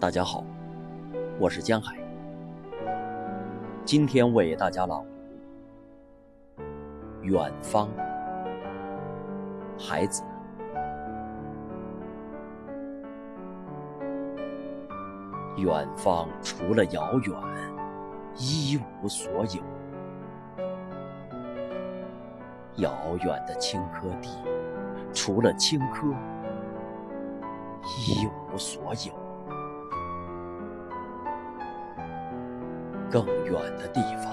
大家好，我是江海。今天为大家朗读《远方》，孩子。远方除了遥远，一无所有。遥远的青稞地，除了青稞，一无所有。更远的地方，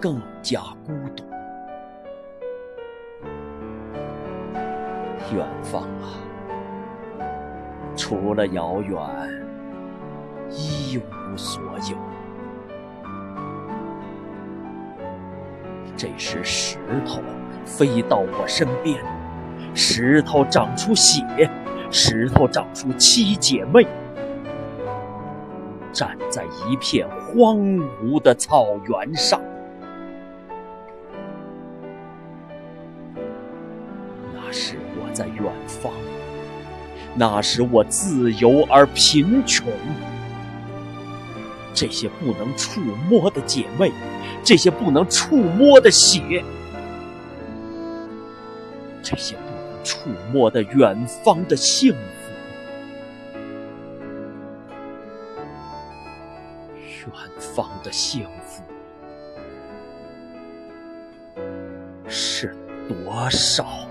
更加孤独。远方啊，除了遥远，一无所有。这时，石头飞到我身边，石头长出血，石头长出七姐妹。站在一片荒芜的草原上，那时我在远方，那时我自由而贫穷。这些不能触摸的姐妹，这些不能触摸的血，这些不能触摸的远方的幸福。远方的幸福是多少？